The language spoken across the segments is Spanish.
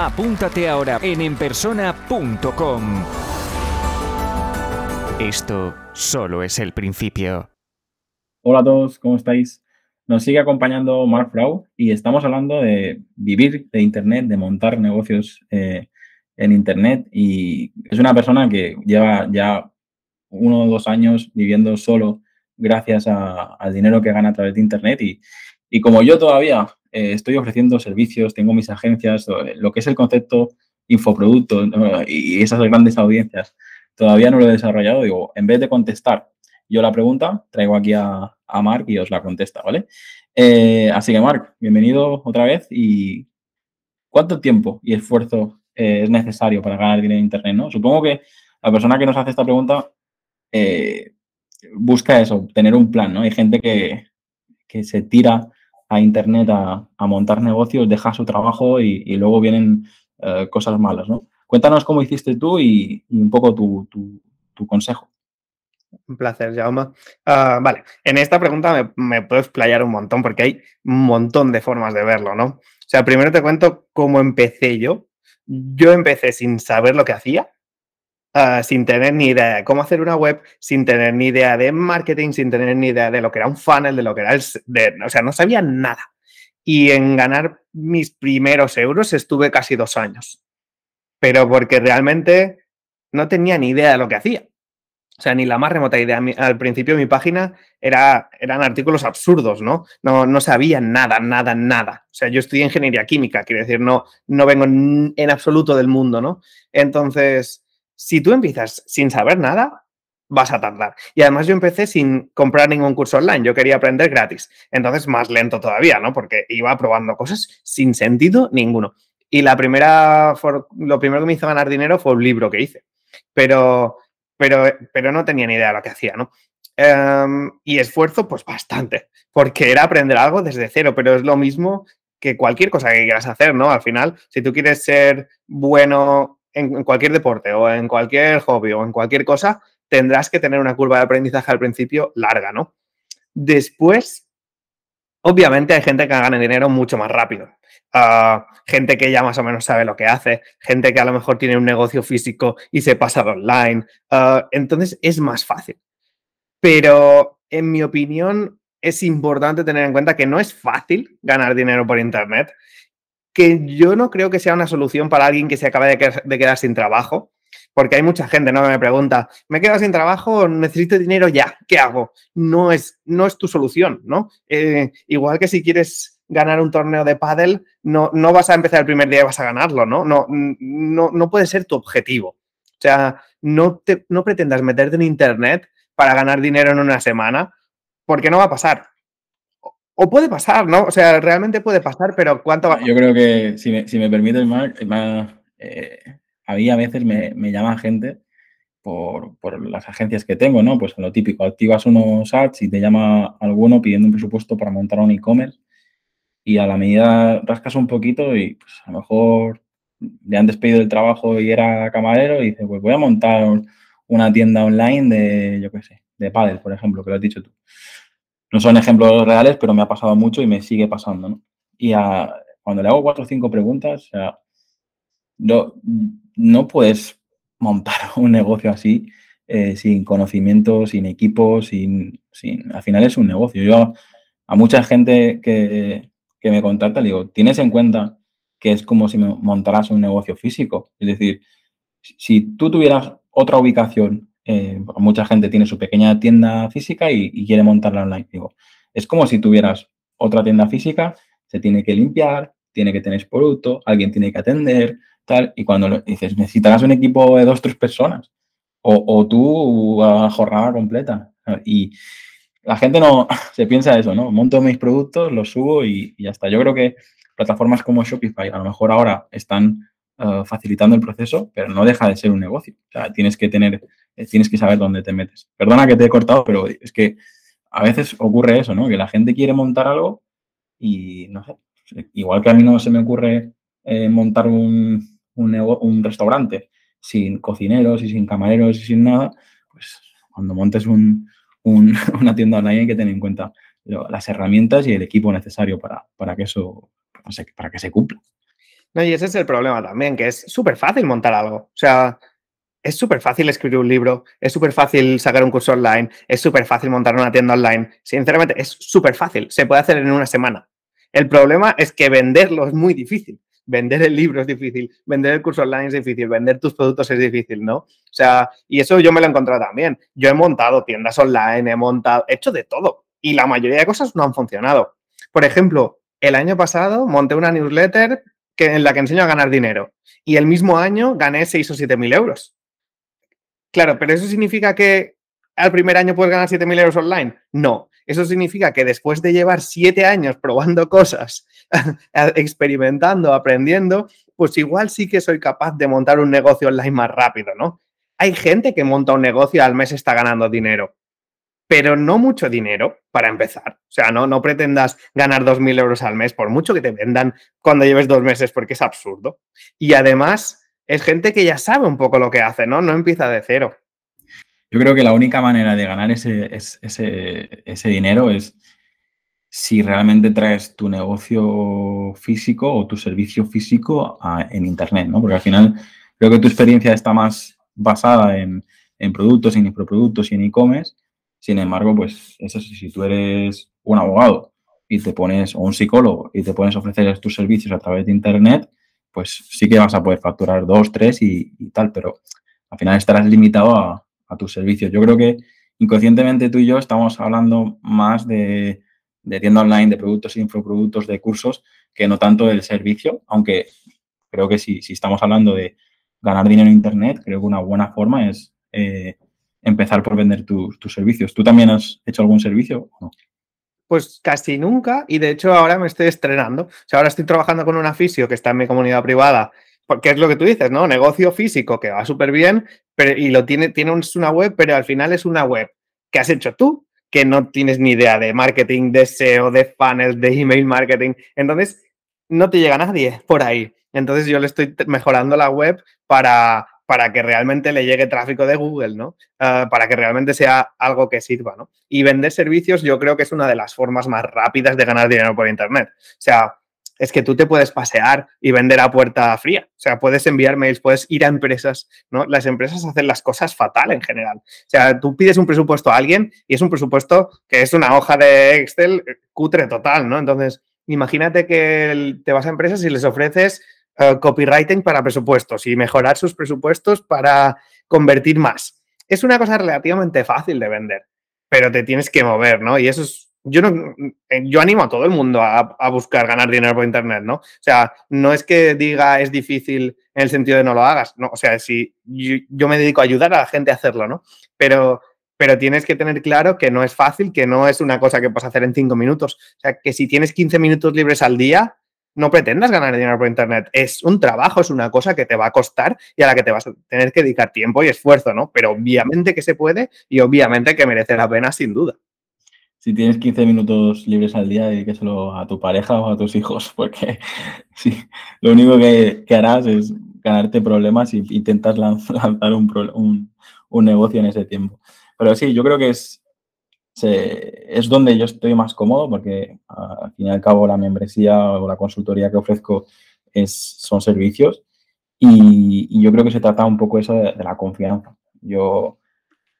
Apúntate ahora en enpersona.com. Esto solo es el principio. Hola a todos, ¿cómo estáis? Nos sigue acompañando Mark Frau y estamos hablando de vivir de Internet, de montar negocios eh, en Internet y es una persona que lleva ya uno o dos años viviendo solo gracias al dinero que gana a través de Internet y, y como yo todavía eh, estoy ofreciendo servicios, tengo mis agencias, lo que es el concepto infoproducto y esas grandes audiencias, todavía no lo he desarrollado. Digo, en vez de contestar yo la pregunta, traigo aquí a, a Mark y os la contesta, ¿vale? Eh, así que, Mark, bienvenido otra vez. ¿Y cuánto tiempo y esfuerzo eh, es necesario para ganar dinero en Internet? ¿no? Supongo que la persona que nos hace esta pregunta busca eso, tener un plan, ¿no? Hay gente que, que se tira a Internet a, montar negocios, deja su trabajo y, luego vienen eh, cosas malas, ¿no? Cuéntanos cómo hiciste tú y, un poco tu, consejo. Un placer, Jaume. Ah, vale, en esta pregunta me, me, puedo explayar un montón porque hay un montón de formas de verlo, ¿no? O sea, primero te cuento cómo empecé yo. Yo empecé sin saber lo que hacía, Ah, sin tener ni idea de cómo hacer una web, sin tener ni idea de marketing, sin tener ni idea de lo que era un funnel, de lo que era el... o sea, no sabía nada. Y en ganar mis primeros euros estuve casi dos años. Pero porque realmente no tenía ni idea de lo que hacía. O sea, ni la más remota idea. Al principio mi página era, eran artículos absurdos, ¿no? ¿no? No sabía nada, nada, nada. O sea, yo estudié ingeniería química, quiere decir, no, no vengo en absoluto del mundo, ¿no? Entonces, si tú empiezas sin saber nada, vas a tardar. Y además yo empecé sin comprar ningún curso online, yo quería aprender gratis. Entonces más lento todavía, ¿no? Porque iba probando cosas sin sentido ninguno. Y la primera, lo primero que me hizo ganar dinero fue un libro que hice. Pero, pero, pero no tenía ni idea de lo que hacía, ¿no? Em, y esfuerzo, pues bastante, porque era aprender algo desde cero, pero es lo mismo que cualquier cosa que quieras hacer, ¿no? Al final, si tú quieres ser bueno en, cualquier deporte o en cualquier hobby o en cualquier cosa, tendrás que tener una curva de aprendizaje al principio larga, ¿no? Después, obviamente hay gente que gana dinero mucho más rápido. Ah, gente que ya más o menos sabe lo que hace, gente que a lo mejor tiene un negocio físico y se pasa de online. Ah, entonces es más fácil. Pero en mi opinión es importante tener en cuenta que no es fácil ganar dinero por Internet que yo no creo que sea una solución para alguien que se acaba de quedar, sin trabajo, porque hay mucha gente ¿no? que me pregunta, me quedo sin trabajo, necesito dinero ya, ¿qué hago? No es, no es tu solución, ¿no? Eh, igual que si quieres ganar un torneo de pádel, no, no vas a empezar el primer día y vas a ganarlo, ¿no? No, no, no puede ser tu objetivo. O sea, no, te, no pretendas meterte en Internet para ganar dinero en una semana, porque no va a pasar. O puede pasar, ¿no? O sea, realmente puede pasar, pero ¿cuánto va Yo creo que, si me, si me permites, Mark, eh, a mí a veces me, me llama gente por, por, las agencias que tengo, ¿no? Pues lo típico, activas unos ads y te llama alguno pidiendo un presupuesto para montar un e-commerce y a la medida rascas un poquito y pues a lo mejor le han despedido del trabajo y era camarero y dice, pues voy a montar una tienda online de, yo qué sé, de paddle, por ejemplo, que lo has dicho tú. No son ejemplos reales, pero me ha pasado mucho y me sigue pasando, ¿no? Y cuando le hago cuatro o cinco preguntas, no, no puedes montar un negocio así eh, sin conocimiento, sin equipo, sin, sin... Al final es un negocio. Yo a mucha gente que, que me contacta le digo, ¿tienes en cuenta que es como si montaras un negocio físico? Es decir, si tú tuvieras otra ubicación eh, mucha gente tiene su pequeña tienda física y, quiere montarla online. Digo, es como si tuvieras otra tienda física, se tiene que limpiar, tiene que tener producto, alguien tiene que atender, tal, y cuando dices, necesitarás un equipo de dos, tres personas, o, tú a jornada completa. Y la gente no se piensa eso, ¿no? Monto mis productos, los subo y, y ya está. Yo creo que plataformas como Shopify a lo mejor ahora están eh, facilitando el proceso, pero no deja de ser un negocio. O sea, tienes que tener, eh, tienes que saber dónde te metes. Perdona que te he cortado, pero es que a veces ocurre eso, ¿no? Que la gente quiere montar algo y no sé, igual que a mí no se me ocurre eh, montar un, un, restaurante sin cocineros y sin camareros y sin nada, pues cuando montes un, una tienda online hay que tener en cuenta las herramientas y el equipo necesario para, para que eso para que se cumpla. No, y ese es el problema también, que es súper fácil montar algo. O sea, es súper fácil escribir un libro, es súper fácil sacar un curso online, es súper fácil montar una tienda online. Sinceramente, es súper fácil, se puede hacer en una semana. El problema es que venderlo es muy difícil. Vender el libro es difícil, vender el curso online es difícil, vender tus productos es difícil, ¿no? O sea, y eso yo me lo he encontrado también. Yo he montado tiendas online, he montado, he hecho de todo y la mayoría de cosas no han funcionado. Por ejemplo, el año pasado monté una newsletter que, en la que enseño a ganar dinero y el mismo año gané 6 o 7 mil euros. Claro, pero eso significa que al primer año puedes ganar 7 mil euros online. No, eso significa que después de llevar 7 años probando cosas, experimentando, aprendiendo, pues igual sí que soy capaz de montar un negocio online más rápido, ¿no? Hay gente que monta un negocio y al mes está ganando dinero pero no mucho dinero para empezar. O sea, no, no pretendas ganar 2.000 euros al mes, por mucho que te vendan cuando lleves dos meses, porque es absurdo. Y además, es gente que ya sabe un poco lo que hace, ¿no? No empieza de cero. Yo creo que la única manera de ganar ese, ese, dinero es si realmente traes tu negocio físico o tu servicio físico en Internet, ¿no? Porque al final creo que tu experiencia está más basada en, en productos, en infoproductos y en e-commerce sin embargo, pues eso sí, si tú eres un abogado y te pones, o un psicólogo, y te pones a ofrecer tus servicios a través de Internet, pues sí que vas a poder facturar dos, tres y, tal, pero al final estarás limitado a, tus servicios. Yo creo que inconscientemente tú y yo estamos hablando más de, tienda online, de productos, infoproductos, de cursos, que no tanto del servicio, aunque creo que si, si estamos hablando de ganar dinero en Internet, creo que una buena forma es eh, empezar por vender tus, servicios. ¿Tú también has hecho algún servicio o no? Pues casi nunca y de hecho ahora me estoy estrenando. O sea, ahora estoy trabajando con un aficio que está en mi comunidad privada, porque es lo que tú dices, ¿no? Negocio físico que va súper bien pero, y lo tiene, tiene una web, pero al final es una web que has hecho tú, que no tienes ni idea de marketing, de SEO, de funnels, de email marketing. Entonces, no te llega nadie por ahí. Entonces yo le estoy mejorando la web para, para que realmente le llegue tráfico de Google, ¿no? Ah, para que realmente sea algo que sirva, ¿no? Y vender servicios yo creo que es una de las formas más rápidas de ganar dinero por Internet. O sea, es que tú te puedes pasear y vender a puerta fría. O sea, puedes enviar mails, puedes ir a empresas, ¿no? Las empresas hacen las cosas fatal en general. O sea, tú pides un presupuesto a alguien y es un presupuesto que es una hoja de Excel cutre total, ¿no? Entonces, imagínate que te vas a empresas y les ofreces eh, copywriting para presupuestos y mejorar sus presupuestos para convertir más. Es una cosa relativamente fácil de vender, pero te tienes que mover, ¿no? Y eso es, yo no, eh, yo animo a todo el mundo a, buscar ganar dinero por internet, ¿no? O sea, no es que diga es difícil en el sentido de no lo hagas, no, o sea, si yo, me dedico a ayudar a la gente a hacerlo, ¿no? Pero pero tienes que tener claro que no es fácil, que no es una cosa que puedes hacer en cinco minutos. O sea, que si tienes 15 minutos libres al día, no pretendas ganar dinero por Internet. Es un trabajo, es una cosa que te va a costar y a la que te vas a tener que dedicar tiempo y esfuerzo, ¿no? Pero obviamente que se puede y obviamente que merece la pena, sin duda. Si tienes 15 minutos libres al día, dedíqueselo a tu pareja o a tus hijos, porque sí, lo único que, harás es ganarte problemas y intentas lanzar un, un negocio en ese tiempo. Pero sí, yo creo que es, es donde yo estoy más cómodo porque al fin y al cabo la membresía o la consultoría que ofrezco es, son servicios y, yo creo que se trata un poco eso de, la confianza. Yo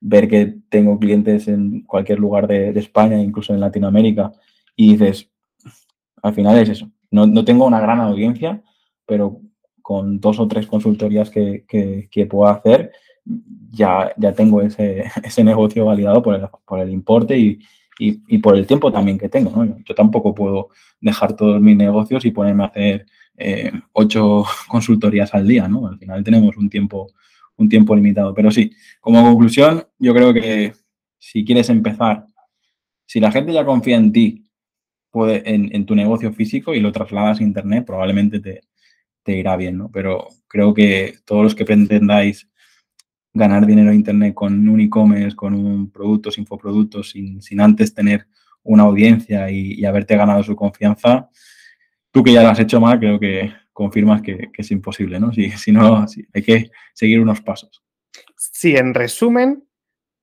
ver que tengo clientes en cualquier lugar de, España, incluso en Latinoamérica, y dices, al final es eso. No, no, tengo una gran audiencia, pero con dos o tres consultorías que, que, que puedo hacer, ya, ya tengo ese, ese negocio validado por el, por el importe y, y, por el tiempo también que tengo. ¿no? Yo tampoco puedo dejar todos mis negocios y ponerme a hacer eh, ocho consultorías al día. ¿no? Al final tenemos un tiempo, un tiempo limitado. Pero sí, como conclusión, yo creo que si quieres empezar, si la gente ya confía en ti, puede, en, en tu negocio físico y lo trasladas a Internet, probablemente te, te irá bien, ¿no? Pero creo que todos los que pretendáis ganar dinero en Internet con un e-commerce, con un producto, infoproductos, sin, sin antes tener una audiencia y, haberte ganado su confianza, tú que ya lo has hecho mal, creo que confirmas que, es imposible, ¿no? Si, si no, hay que seguir unos pasos. Sí, en resumen,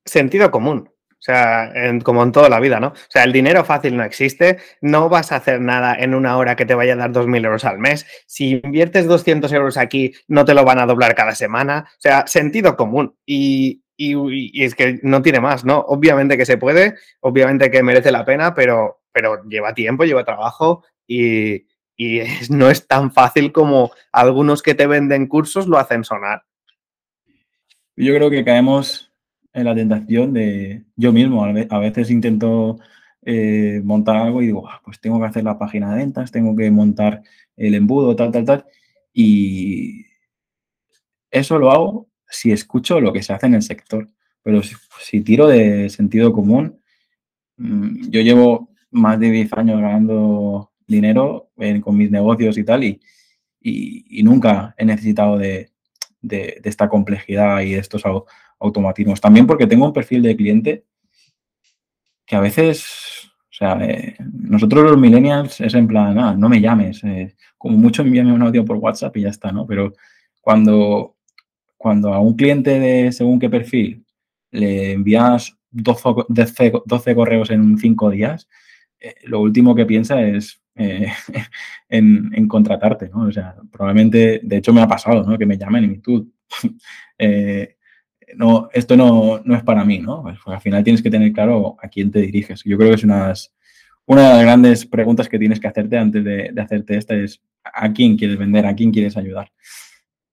sentido común. O sea, como en toda la vida, ¿no? O sea, el dinero fácil no existe, no vas a hacer nada en una hora que te vaya a dar 2.000 euros al mes. Si inviertes 200 euros aquí, no te lo van a doblar cada semana. O sea, sentido común. Y, es que no tiene más, ¿no? Obviamente que se puede, obviamente que merece la pena, pero, pero lleva tiempo, lleva trabajo y, no es tan fácil como algunos que te venden cursos lo hacen sonar. Yo creo que caemos en la tentación de yo mismo. A veces intento eh, montar algo y digo, ah, pues tengo que hacer la página de ventas, tengo que montar el embudo, tal, tal, tal. Y eso lo hago si escucho lo que se hace en el sector. Pero si, tiro de sentido común, mm, yo llevo más de 10 años ganando dinero con mis negocios y tal, y, y, nunca he necesitado de, de, esta complejidad y de estos automatismos. También porque tengo un perfil de cliente que a veces, o sea, eh, nosotros los millennials es en plan, ah, no me llames, eh, como mucho envíame un audio por WhatsApp y ya está, ¿no? Pero cuando, cuando a un cliente de según qué perfil le envías 12, 12 correos en 5 días, eh, lo último que piensa es en, en, contratarte, ¿no? O sea, probablemente, de hecho me ha pasado, ¿no? Que me llamen y tú, no, esto no, es para mí, ¿no? Pues, pues, al final tienes que tener claro a quién te diriges. Yo creo que es una de las grandes preguntas que tienes que hacerte antes de, hacerte esta es a quién quieres vender, a quién quieres ayudar.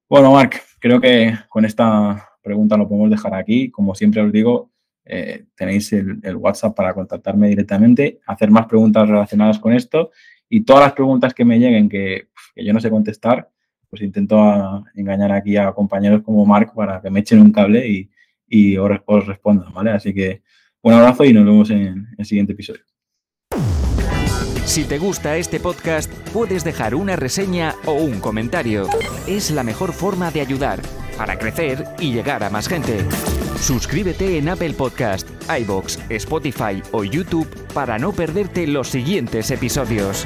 Bueno, Marc, creo que con esta pregunta lo podemos dejar aquí. Como siempre os digo, eh, tenéis el, WhatsApp para contactarme directamente, hacer más preguntas relacionadas con esto y todas las preguntas que me lleguen que yo no sé contestar, pues intento engañar aquí a compañeros como Mark para que me echen un cable y, y os, os respondan, ¿vale? Así que un abrazo y nos vemos en el siguiente episodio. Si te gusta este podcast, puedes dejar una reseña o un comentario. Es la mejor forma de ayudar para crecer y llegar a más gente. Suscríbete en Apple Podcast, iBox, Spotify o YouTube para no perderte los siguientes episodios.